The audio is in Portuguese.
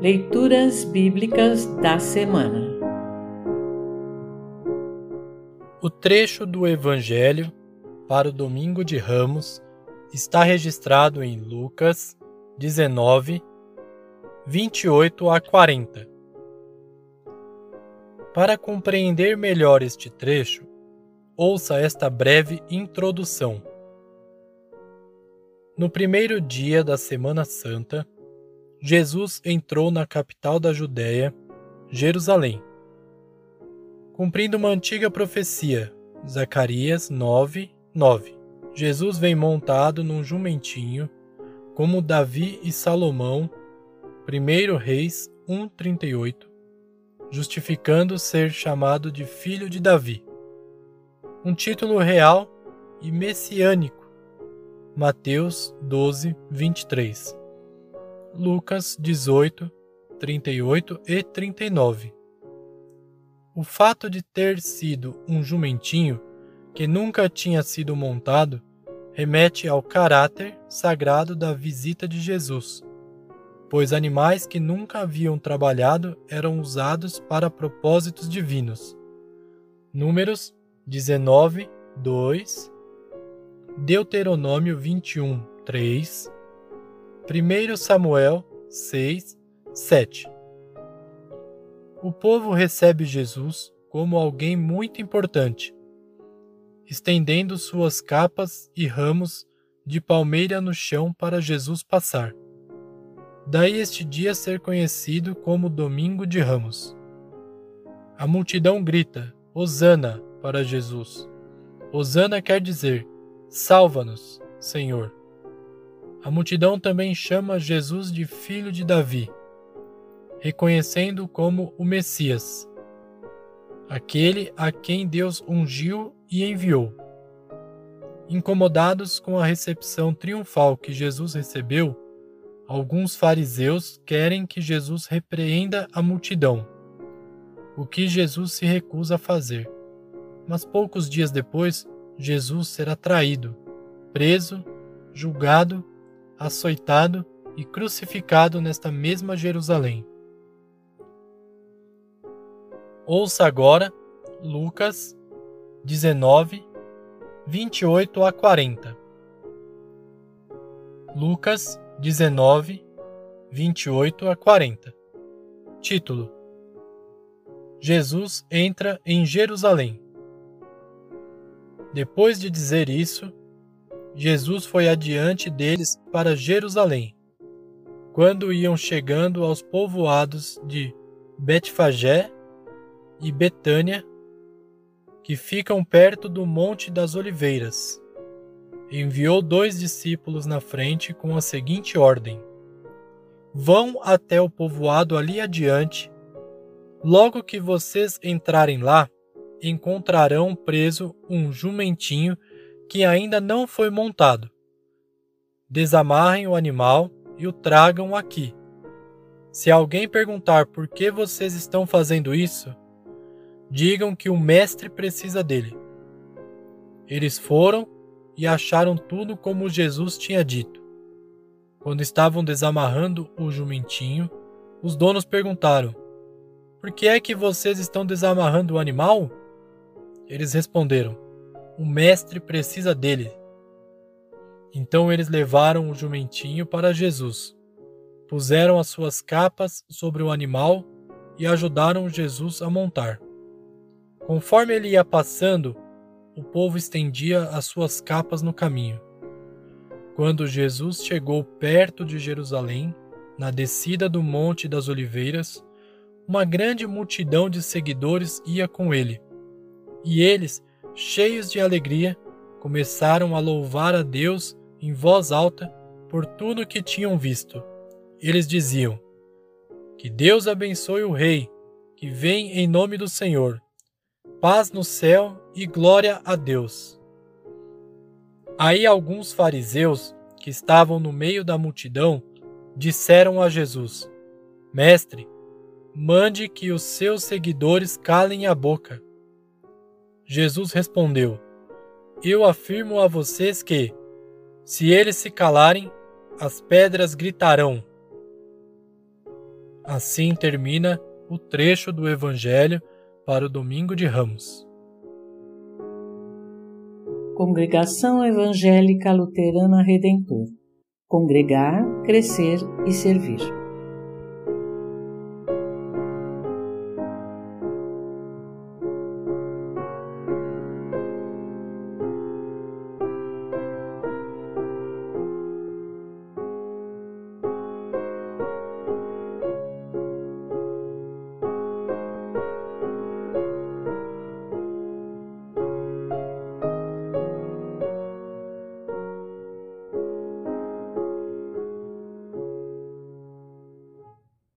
Leituras Bíblicas da Semana O trecho do Evangelho para o Domingo de Ramos está registrado em Lucas 19, 28 a 40. Para compreender melhor este trecho, ouça esta breve introdução. No primeiro dia da Semana Santa, Jesus entrou na capital da Judéia, Jerusalém. Cumprindo uma antiga profecia, Zacarias 9, 9. Jesus vem montado num jumentinho, como Davi e Salomão, 1 Reis 1,38, justificando ser chamado de filho de Davi. Um título real e messiânico. Mateus 12, 23. Lucas 18, 38 e 39. O fato de ter sido um jumentinho que nunca tinha sido montado remete ao caráter sagrado da visita de Jesus, pois animais que nunca haviam trabalhado eram usados para propósitos divinos. Números 19, 2, Deuteronômio 21, 3 1 Samuel 6, 7 O povo recebe Jesus como alguém muito importante, estendendo suas capas e ramos de palmeira no chão para Jesus passar. Daí este dia ser conhecido como Domingo de Ramos. A multidão grita: Hosana para Jesus. Hosana quer dizer: Salva-nos, Senhor. A multidão também chama Jesus de filho de Davi, reconhecendo como o Messias, aquele a quem Deus ungiu e enviou. Incomodados com a recepção triunfal que Jesus recebeu, alguns fariseus querem que Jesus repreenda a multidão, o que Jesus se recusa a fazer. Mas poucos dias depois, Jesus será traído, preso, julgado açoitado e crucificado nesta mesma Jerusalém. Ouça agora Lucas 19, 28 a 40. Lucas 19, 28 a 40. Título: Jesus entra em Jerusalém. Depois de dizer isso, Jesus foi adiante deles para Jerusalém. Quando iam chegando aos povoados de Betfagé e Betânia, que ficam perto do Monte das Oliveiras, enviou dois discípulos na frente com a seguinte ordem: Vão até o povoado ali adiante. Logo que vocês entrarem lá, encontrarão preso um jumentinho que ainda não foi montado. Desamarrem o animal e o tragam aqui. Se alguém perguntar por que vocês estão fazendo isso, digam que o mestre precisa dele. Eles foram e acharam tudo como Jesus tinha dito. Quando estavam desamarrando o jumentinho, os donos perguntaram: Por que é que vocês estão desamarrando o animal? Eles responderam: o mestre precisa dele. Então eles levaram o jumentinho para Jesus, puseram as suas capas sobre o animal e ajudaram Jesus a montar. Conforme ele ia passando, o povo estendia as suas capas no caminho. Quando Jesus chegou perto de Jerusalém, na descida do Monte das Oliveiras, uma grande multidão de seguidores ia com ele. E eles cheios de alegria, começaram a louvar a Deus em voz alta por tudo que tinham visto. Eles diziam: Que Deus abençoe o Rei, que vem em nome do Senhor. Paz no céu e glória a Deus. Aí alguns fariseus que estavam no meio da multidão disseram a Jesus: Mestre, mande que os seus seguidores calem a boca. Jesus respondeu: Eu afirmo a vocês que, se eles se calarem, as pedras gritarão. Assim termina o trecho do Evangelho para o Domingo de Ramos. Congregação Evangélica Luterana Redentor Congregar, Crescer e Servir.